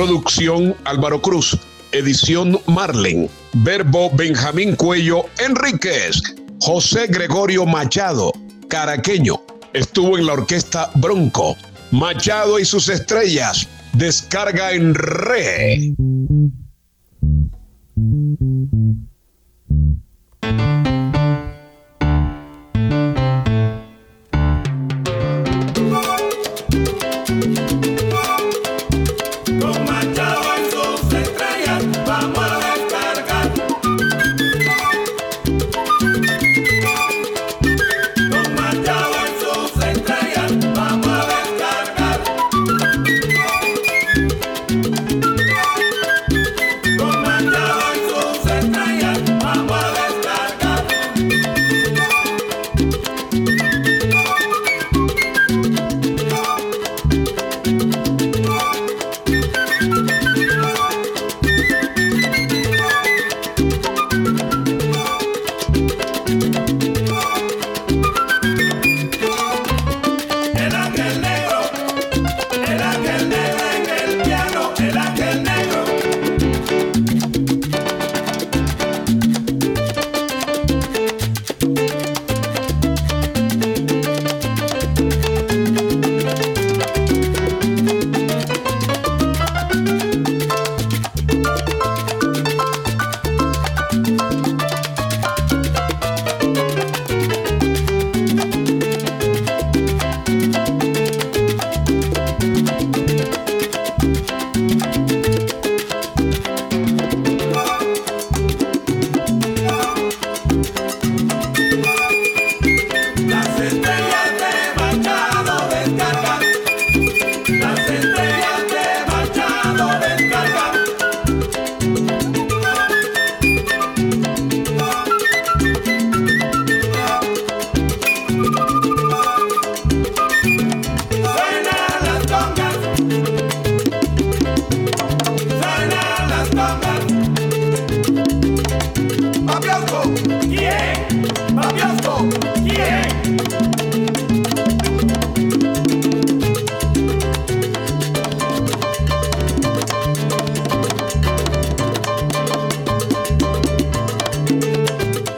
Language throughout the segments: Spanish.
Producción Álvaro Cruz. Edición Marlen. Verbo Benjamín Cuello Enríquez. José Gregorio Machado. Caraqueño. Estuvo en la orquesta Bronco. Machado y sus estrellas. Descarga en re.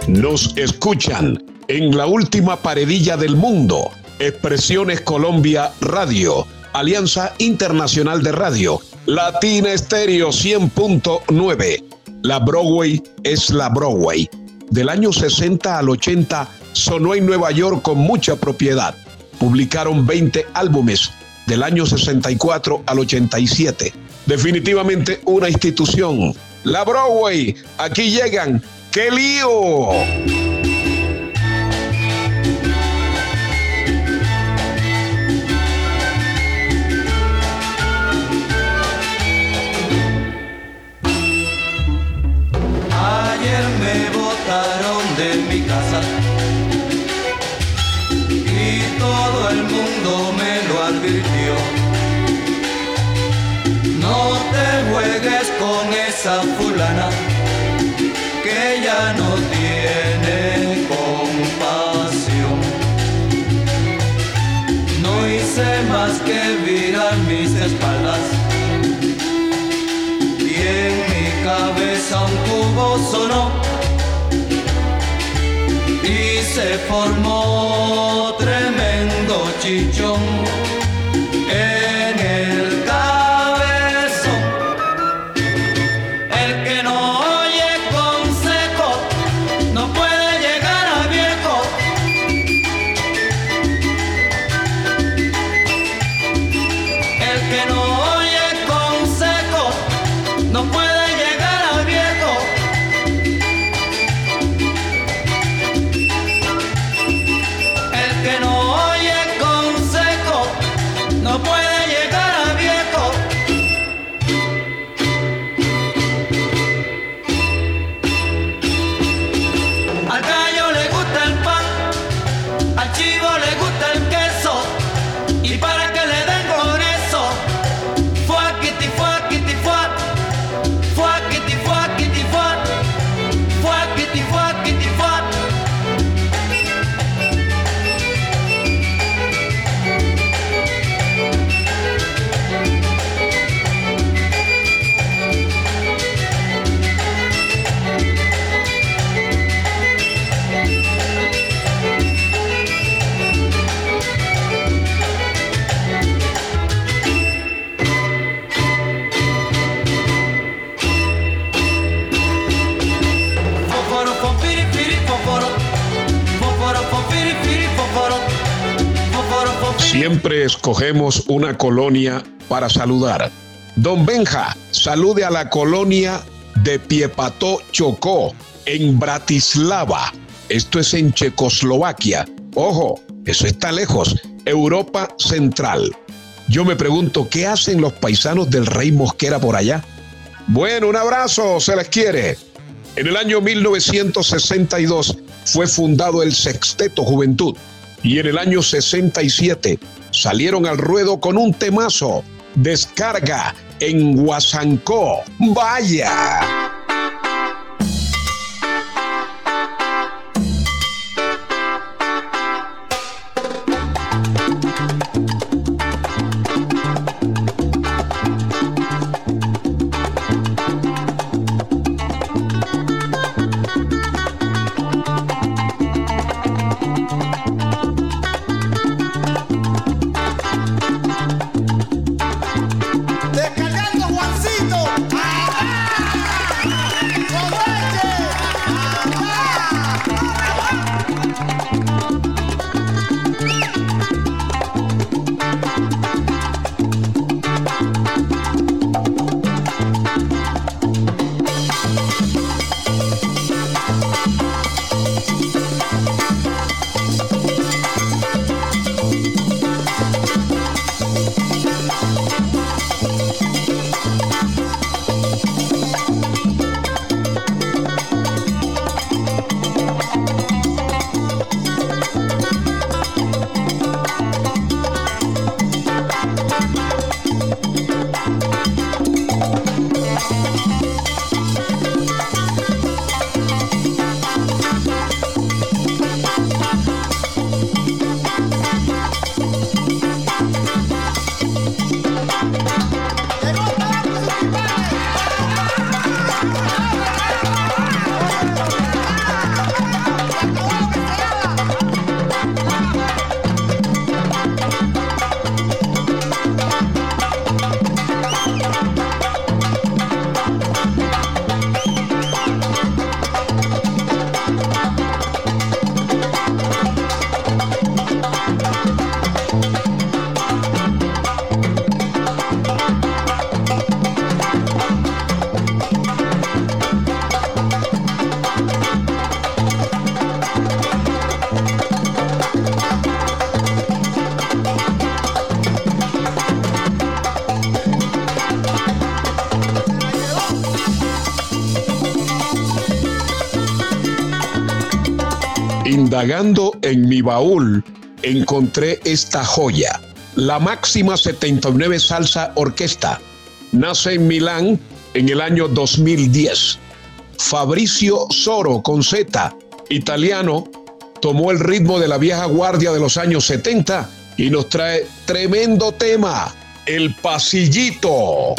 Nos escuchan en la última paredilla del mundo. Expresiones Colombia Radio, Alianza Internacional de Radio, Latina Estéreo 100.9. La Broadway es la Broadway. Del año 60 al 80 sonó en Nueva York con mucha propiedad. Publicaron 20 álbumes del año 64 al 87. Definitivamente una institución. La Broadway, aquí llegan ¡Qué lío! Esa fulana ella no tiene compasión. No hice más que virar mis espaldas y en mi cabeza un cubo sonó y se formó tremendo chichón Siempre escogemos una colonia para saludar. Don Benja, salude a la colonia de Piepató Chocó, en Bratislava. Esto es en Checoslovaquia. Ojo, eso está lejos, Europa Central. Yo me pregunto, ¿qué hacen los paisanos del Rey Mosquera por allá? Bueno, un abrazo, se les quiere. En el año 1962 fue fundado el Sexteto Juventud y en el año 67 salieron al ruedo con un temazo, Descarga en Huasancó. Vaya. Indagando en mi baúl, encontré esta joya, la máxima 79 Salsa Orquesta. Nace en Milán en el año 2010. Fabricio Soro con Z, italiano, tomó el ritmo de la vieja guardia de los años 70 y nos trae tremendo tema, el pasillito.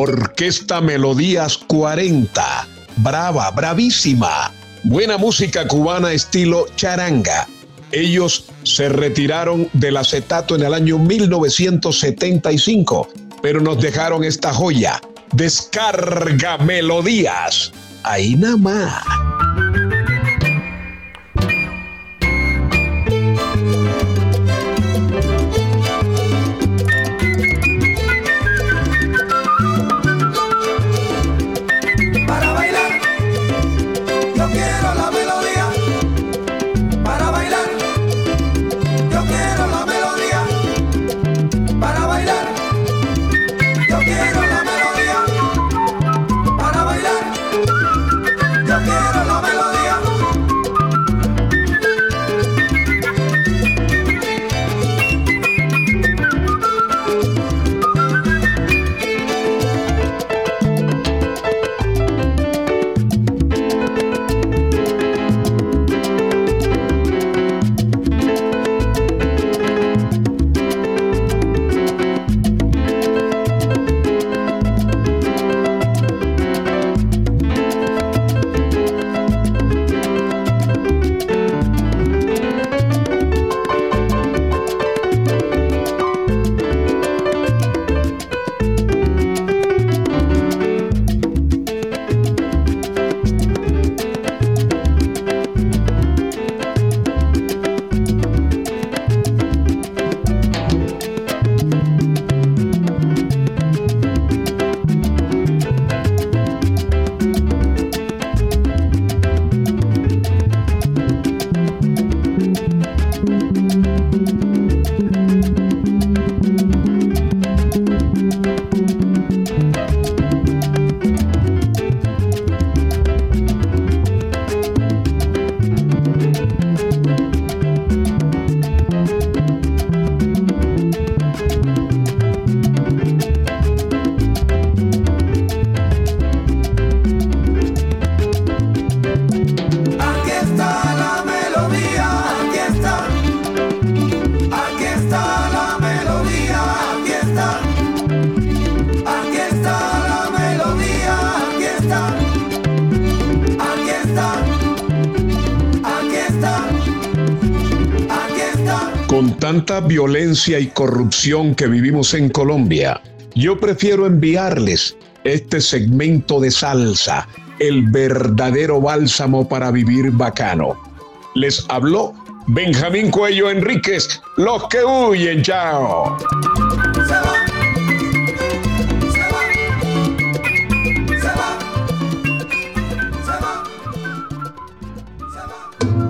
Orquesta Melodías 40. Brava, bravísima. Buena música cubana estilo charanga. Ellos se retiraron del acetato en el año 1975, pero nos dejaron esta joya. Descarga melodías. Ahí nada más. Tanta violencia y corrupción que vivimos en Colombia, yo prefiero enviarles este segmento de salsa, el verdadero bálsamo para vivir bacano. Les habló Benjamín Cuello Enríquez, los que huyen, chao.